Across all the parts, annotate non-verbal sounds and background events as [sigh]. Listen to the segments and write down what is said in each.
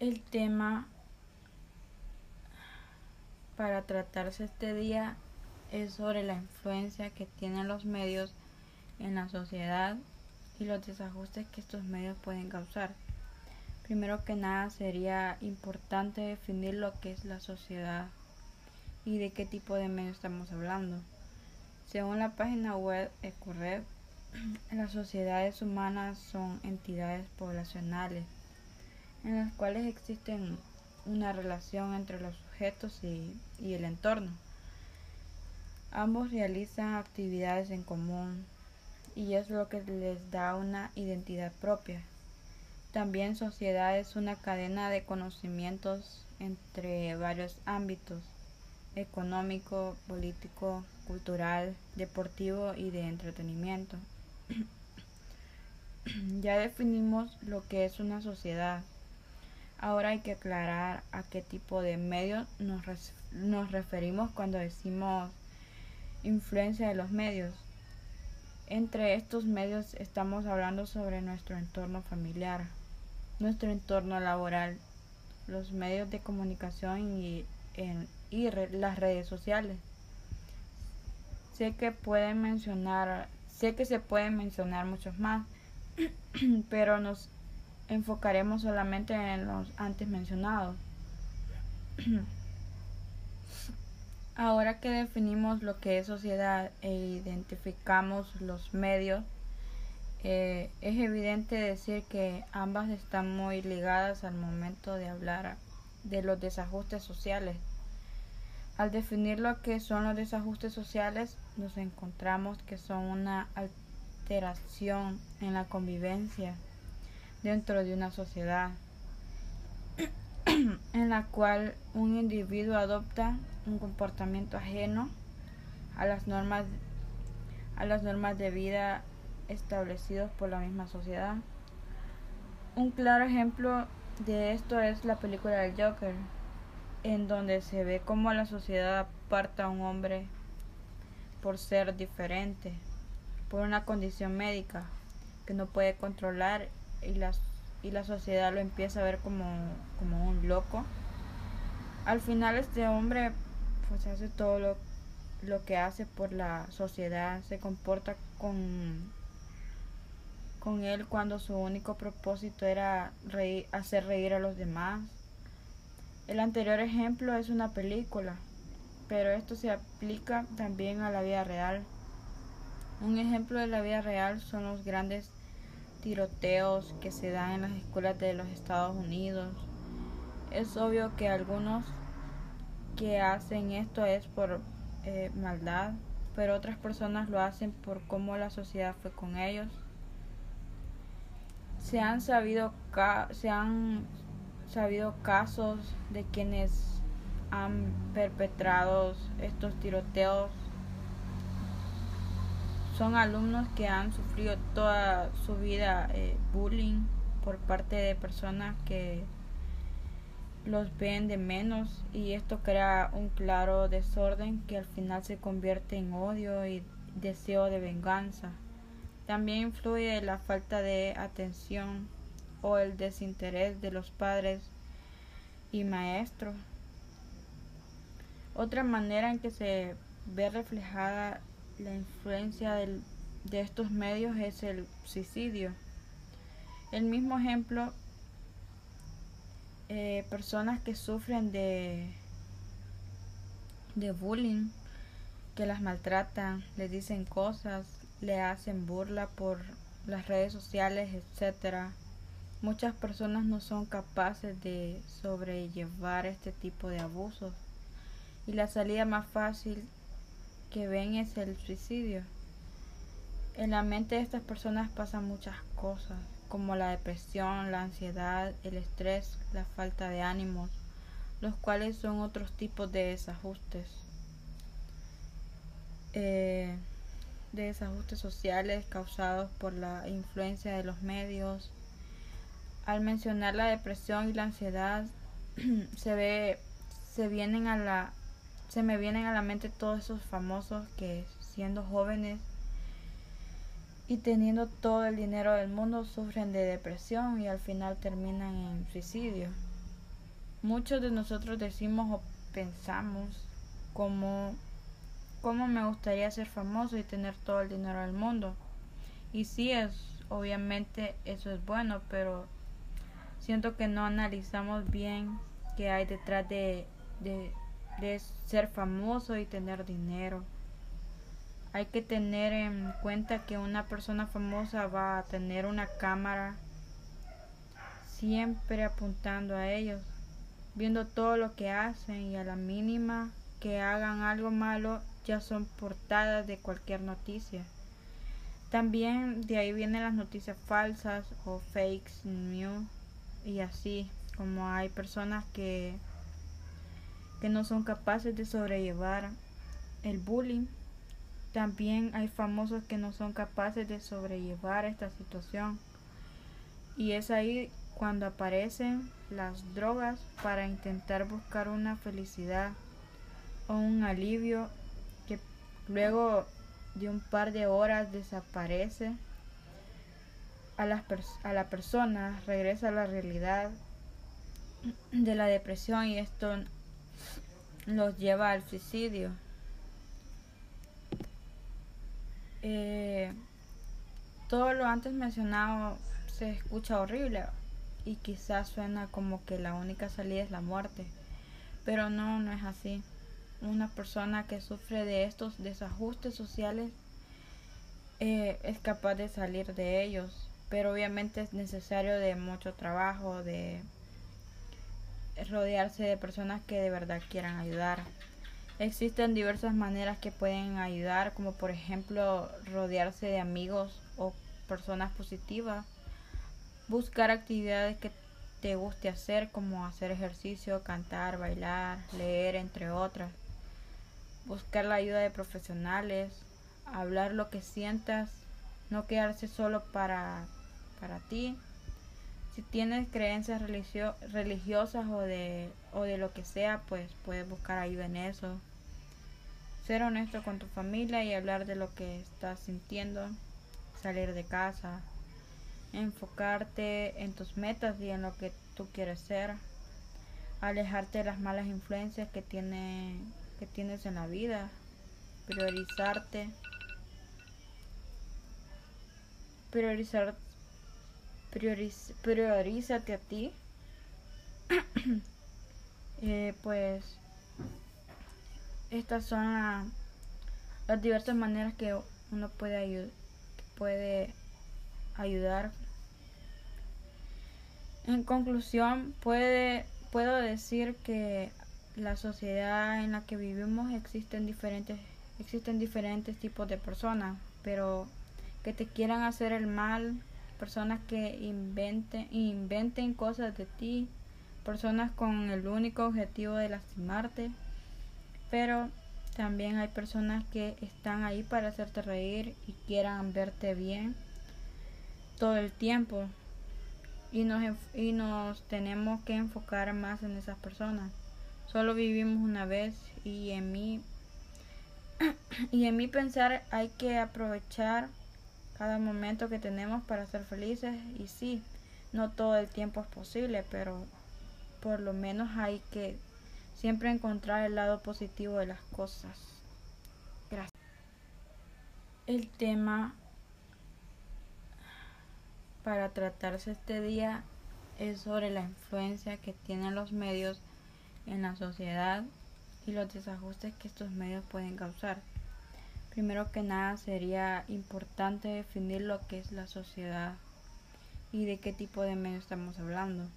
El tema para tratarse este día es sobre la influencia que tienen los medios en la sociedad y los desajustes que estos medios pueden causar. Primero que nada sería importante definir lo que es la sociedad y de qué tipo de medios estamos hablando. Según la página web Ecored, [clears throat] las sociedades humanas son entidades poblacionales en las cuales existen una relación entre los sujetos y, el entorno. Ambos realizan actividades en común y es lo que les da una identidad propia. También sociedad es una cadena de conocimientos entre varios ámbitos económico, político, cultural, deportivo y de entretenimiento. [clears throat] ya definimos lo que es una sociedad. Ahora hay que aclarar a qué tipo de medios nos, nos referimos cuando decimos influencia de los medios. Entre estos medios estamos hablando sobre nuestro entorno familiar, nuestro entorno laboral, los medios de comunicación y, las redes sociales. Sé que pueden mencionar, sé que se pueden mencionar muchos más, [clears throat] pero nos enfocaremos solamente en los antes mencionados. [clears throat] Ahora que definimos lo que es sociedad e identificamos los medios, eh, es evidente decir que ambas están muy ligadas al momento de hablar de los desajustes sociales. Al definir lo que son los desajustes sociales, nos encontramos que son una alteración en la convivencia dentro de una sociedad [clears throat] en la cual un individuo adopta un comportamiento ajeno a las normas a las normas de vida establecidos por la misma sociedad. Un claro ejemplo de esto es la película del Joker, en donde se ve cómo la sociedad aparta a un hombre por ser diferente, por una condición médica que no puede controlar y la, y la sociedad lo empieza a ver como, como un loco. Al final este hombre pues hace todo lo, lo que hace por la sociedad, se comporta con con él cuando su único propósito era hacer reír a los demás el anterior ejemplo es una película, pero esto se aplica también a la vida real. Un ejemplo de la vida real son los grandes tiroteos que se dan en las escuelas de los Estados Unidos. Es obvio que algunos que hacen esto es por eh, maldad, pero otras personas lo hacen por cómo la sociedad fue con ellos. Se han sabido, se han sabido casos de quienes han perpetrado estos tiroteos. Son alumnos que han sufrido toda su vida eh, bullying por parte de personas que los ven de menos y esto crea un claro desorden que al final se convierte en odio y deseo de venganza. También influye la falta de atención o el desinterés de los padres y maestros. Otra manera en que se ve reflejada la influencia de estos medios es el suicidio. El mismo ejemplo, eh, personas que sufren de, de bullying, que las maltratan, les dicen cosas, le hacen burla por las redes sociales, etcétera Muchas personas no son capaces de sobrellevar este tipo de abusos y la salida más fácil que ven es el suicidio. En la mente de estas personas pasan muchas cosas, como la depresión, la ansiedad, el estrés, la falta de ánimos, los cuales son otros tipos de desajustes. Eh, de desajustes sociales causados por la influencia de los medios, al mencionar la depresión y la ansiedad [clears throat] se ve se vienen a la se me vienen a la mente todos esos famosos que siendo jóvenes y teniendo todo el dinero del mundo sufren de depresión y al final terminan en suicidio. Muchos de nosotros decimos o pensamos como cómo me gustaría ser famoso y tener todo el dinero del mundo. Y sí es, obviamente eso es bueno, pero siento que no analizamos bien qué hay detrás de, de, de ser famoso y tener dinero. Hay que tener en cuenta que una persona famosa va a tener una cámara siempre apuntando a ellos, viendo todo lo que hacen y a la mínima que hagan algo malo ya son portadas de cualquier noticia. También de ahí vienen las noticias falsas o fakes news y así como hay personas que que no son capaces de sobrellevar el bullying. También hay famosos que no son capaces de sobrellevar esta situación. Y es ahí cuando aparecen las drogas para intentar buscar una felicidad o un alivio que luego de un par de horas desaparece a, las a la persona, regresa a la realidad de la depresión y esto los lleva al suicidio. Eh, todo lo antes mencionado se escucha horrible y quizás suena como que la única salida es la muerte, pero no, no es así una persona que sufre de estos desajustes sociales eh, es capaz de salir de ellos, pero obviamente es necesario de mucho trabajo, de rodearse de personas que de verdad quieran ayudar. Existen diversas maneras que pueden ayudar, como por ejemplo rodearse de amigos o personas positivas, buscar actividades que te guste hacer, como hacer ejercicio, cantar, bailar, leer, entre otras buscar la ayuda de profesionales, hablar lo que sientas, no quedarse solo para, para ti. Si tienes creencias religiosas o de, o de lo que sea, pues puedes buscar ayuda en eso. Ser honesto con tu familia y hablar de lo que estás sintiendo. Salir de casa. Enfocarte en tus metas y en lo que tú quieres ser. Alejarte de las malas influencias que tiene que tienes en la vida, priorizarte, priorizar, priorízate a ti, [clears throat] eh, pues estas son las diversas maneras que uno puede, ayudar puede ayudar. En conclusión, puede, puedo decir que la sociedad en la que vivimos existen diferentes existen diferentes tipos de personas, pero que te quieran hacer el mal, personas que inventen inventen cosas de ti, personas con el único objetivo de lastimarte, pero también hay personas que están ahí para hacerte reír y quieran verte bien todo el tiempo y nos, y nos tenemos que enfocar más en esas personas. Solo vivimos una vez y en mí [clears throat] y en mi pensar hay que aprovechar cada momento que tenemos para ser felices y sí, no todo el tiempo es posible, pero por lo menos hay que siempre encontrar el lado positivo de las cosas. Gracias. El tema para tratarse este día es sobre la influencia que tienen los medios en la sociedad y los desajustes que estos medios pueden causar. Primero que nada sería importante definir lo que es la sociedad y de qué tipo de medio estamos hablando.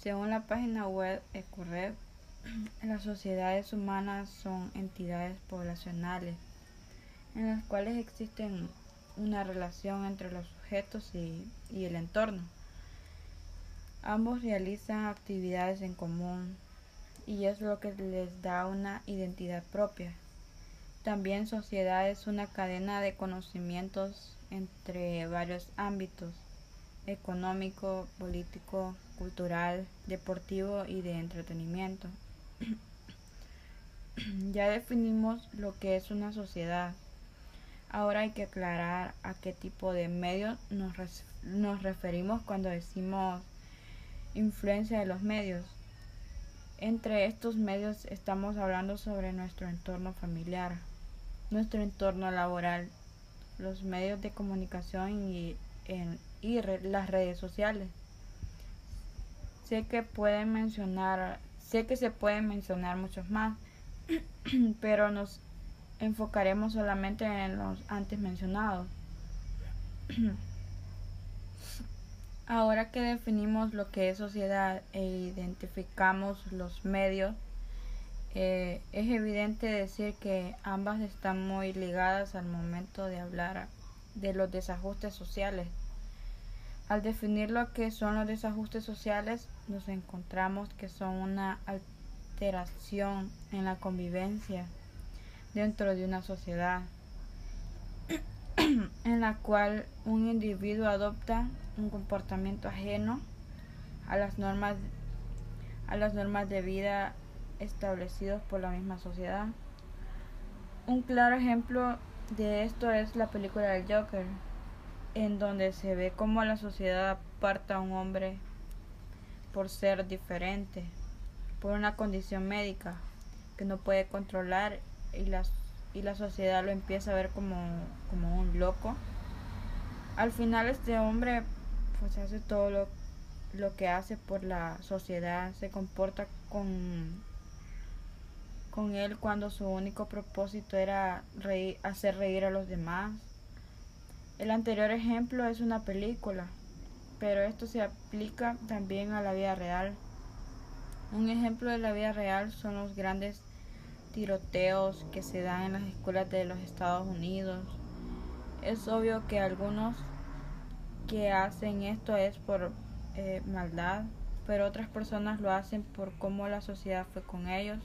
Según la página web Ecorred, [clears throat] las sociedades humanas son entidades poblacionales en las cuales existen una relación entre los sujetos y, y el entorno. Ambos realizan actividades en común, y es lo que les da una identidad propia. También sociedad es una cadena de conocimientos entre varios ámbitos, económico, político, cultural, deportivo y de entretenimiento. [clears throat] ya definimos lo que es una sociedad. Ahora hay que aclarar a qué tipo de medios nos, nos referimos cuando decimos influencia de los medios. Entre estos medios estamos hablando sobre nuestro entorno familiar, nuestro entorno laboral, los medios de comunicación y, en, y las redes sociales. Sé que pueden mencionar, sé que se pueden mencionar muchos más, [clears throat] pero nos enfocaremos solamente en los antes mencionados. [clears throat] Ahora que definimos lo que es sociedad e identificamos los medios, eh, es evidente decir que ambas están muy ligadas al momento de hablar de los desajustes sociales. Al definir lo que son los desajustes sociales, nos encontramos que son una alteración en la convivencia dentro de una sociedad [clears throat] en la cual un individuo adopta un comportamiento ajeno a las normas a las normas de vida establecidos por la misma sociedad. Un claro ejemplo de esto es la película del Joker, en donde se ve cómo la sociedad aparta a un hombre por ser diferente, por una condición médica que no puede controlar y la, y la sociedad lo empieza a ver como, como un loco. Al final este hombre pues hace todo lo, lo que hace por la sociedad, se comporta con, con él cuando su único propósito era hacer reír a los demás. El anterior ejemplo es una película, pero esto se aplica también a la vida real. Un ejemplo de la vida real son los grandes tiroteos que se dan en las escuelas de los Estados Unidos. Es obvio que algunos que hacen esto es por eh, maldad, pero otras personas lo hacen por cómo la sociedad fue con ellos.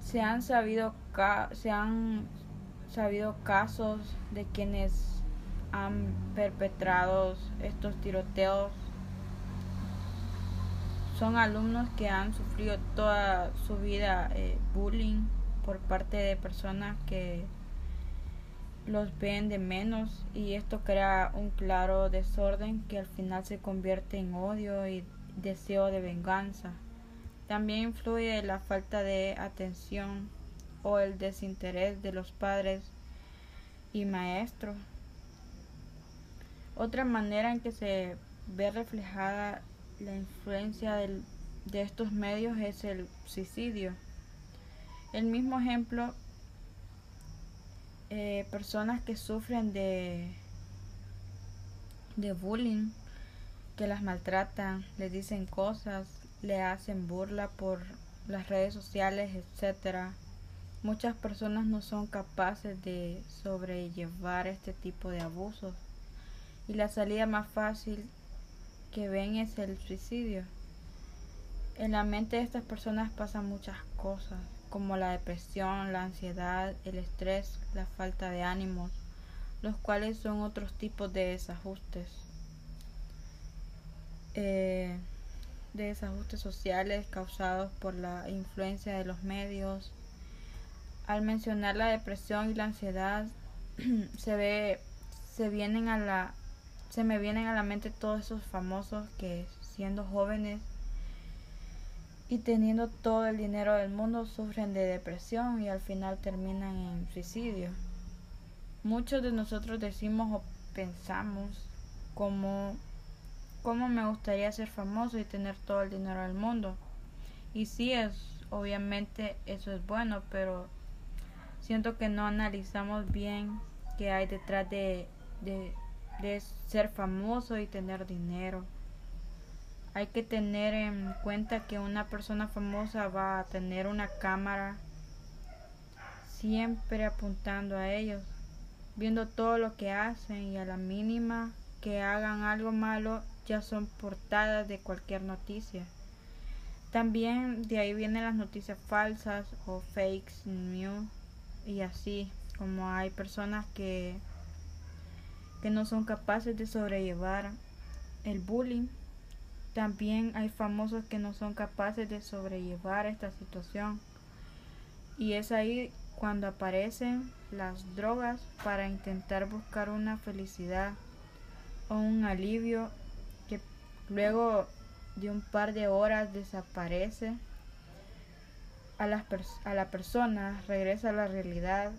Se han sabido, se han sabido casos de quienes han perpetrado estos tiroteos. Son alumnos que han sufrido toda su vida eh, bullying por parte de personas que los ven de menos y esto crea un claro desorden que al final se convierte en odio y deseo de venganza. También influye la falta de atención o el desinterés de los padres y maestros. Otra manera en que se ve reflejada la influencia de estos medios es el suicidio. El mismo ejemplo eh, personas que sufren de, de bullying, que las maltratan, les dicen cosas, le hacen burla por las redes sociales, etcétera. Muchas personas no son capaces de sobrellevar este tipo de abusos y la salida más fácil que ven es el suicidio. En la mente de estas personas pasan muchas cosas como la depresión, la ansiedad, el estrés, la falta de ánimos, los cuales son otros tipos de desajustes. Eh, de desajustes sociales causados por la influencia de los medios. Al mencionar la depresión y la ansiedad, [clears throat] se ve, se vienen a la, se me vienen a la mente todos esos famosos que siendo jóvenes y teniendo todo el dinero del mundo sufren de depresión y al final terminan en suicidio. Muchos de nosotros decimos o pensamos como cómo me gustaría ser famoso y tener todo el dinero del mundo. Y sí es, obviamente eso es bueno, pero siento que no analizamos bien qué hay detrás de, de, de ser famoso y tener dinero. Hay que tener en cuenta que una persona famosa va a tener una cámara siempre apuntando a ellos, viendo todo lo que hacen y a la mínima que hagan algo malo ya son portadas de cualquier noticia. También de ahí vienen las noticias falsas o fakes news y así como hay personas que que no son capaces de sobrellevar el bullying también hay famosos que no son capaces de sobrellevar esta situación. Y es ahí cuando aparecen las drogas para intentar buscar una felicidad o un alivio luego de un par de horas desaparece a, las a la persona, regresa a la realidad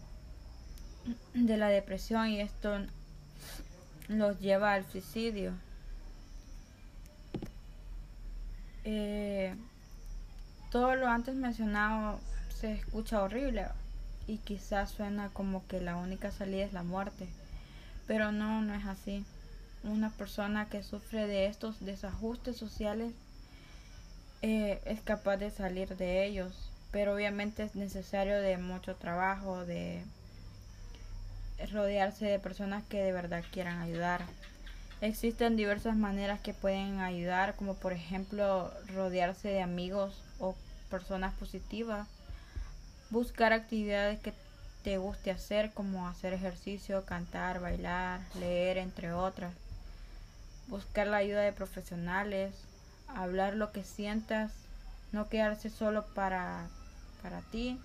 de la depresión y esto los lleva al suicidio. Eh, todo lo antes mencionado se escucha horrible y quizás suena como que la única salida es la muerte, pero no, no es así. Una persona que sufre de estos desajustes sociales eh, es capaz de salir de ellos, pero obviamente es necesario de mucho trabajo, de rodearse de personas que de verdad quieran ayudar. Existen diversas maneras que pueden ayudar, como por ejemplo rodearse de amigos o personas positivas, buscar actividades que te guste hacer, como hacer ejercicio, cantar, bailar, leer, entre otras, buscar la ayuda de profesionales, hablar lo que sientas, no quedarse solo para, para ti.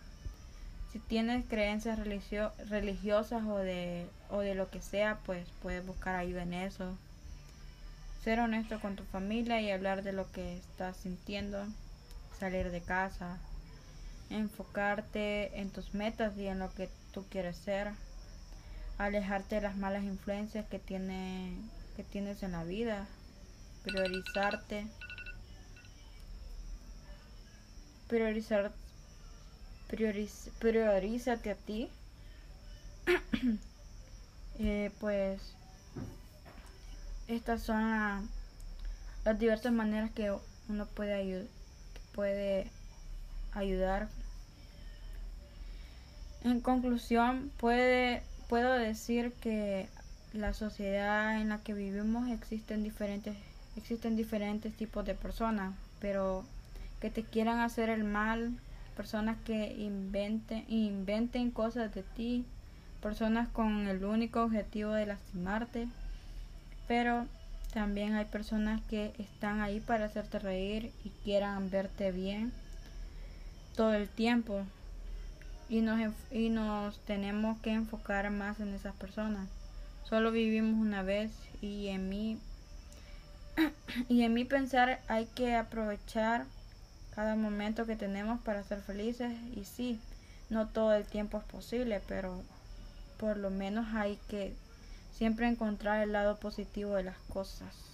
Si tienes creencias religiosas o de, o de lo que sea, pues puedes buscar ayuda en eso. Ser honesto con tu familia y hablar de lo que estás sintiendo. Salir de casa. Enfocarte en tus metas y en lo que tú quieres ser. Alejarte de las malas influencias que, tiene, que tienes en la vida. Priorizarte. Priorizar priorízate a ti. [clears throat] Eh, pues estas son las diversas maneras que uno puede, puede ayudar. En conclusión, puede, puedo decir que la sociedad en la que vivimos existen diferentes, existen diferentes tipos de personas, pero que te quieran hacer el mal personas que inventen, inventen cosas de ti, personas con el único objetivo de lastimarte, pero también hay personas que están ahí para hacerte reír y quieran verte bien todo el tiempo y nos, y nos tenemos que enfocar más en esas personas. Solo vivimos una vez y en mí [clears throat] y en mi pensar hay que aprovechar cada momento que tenemos para ser felices y sí, no todo el tiempo es posible, pero por lo menos hay que siempre encontrar el lado positivo de las cosas.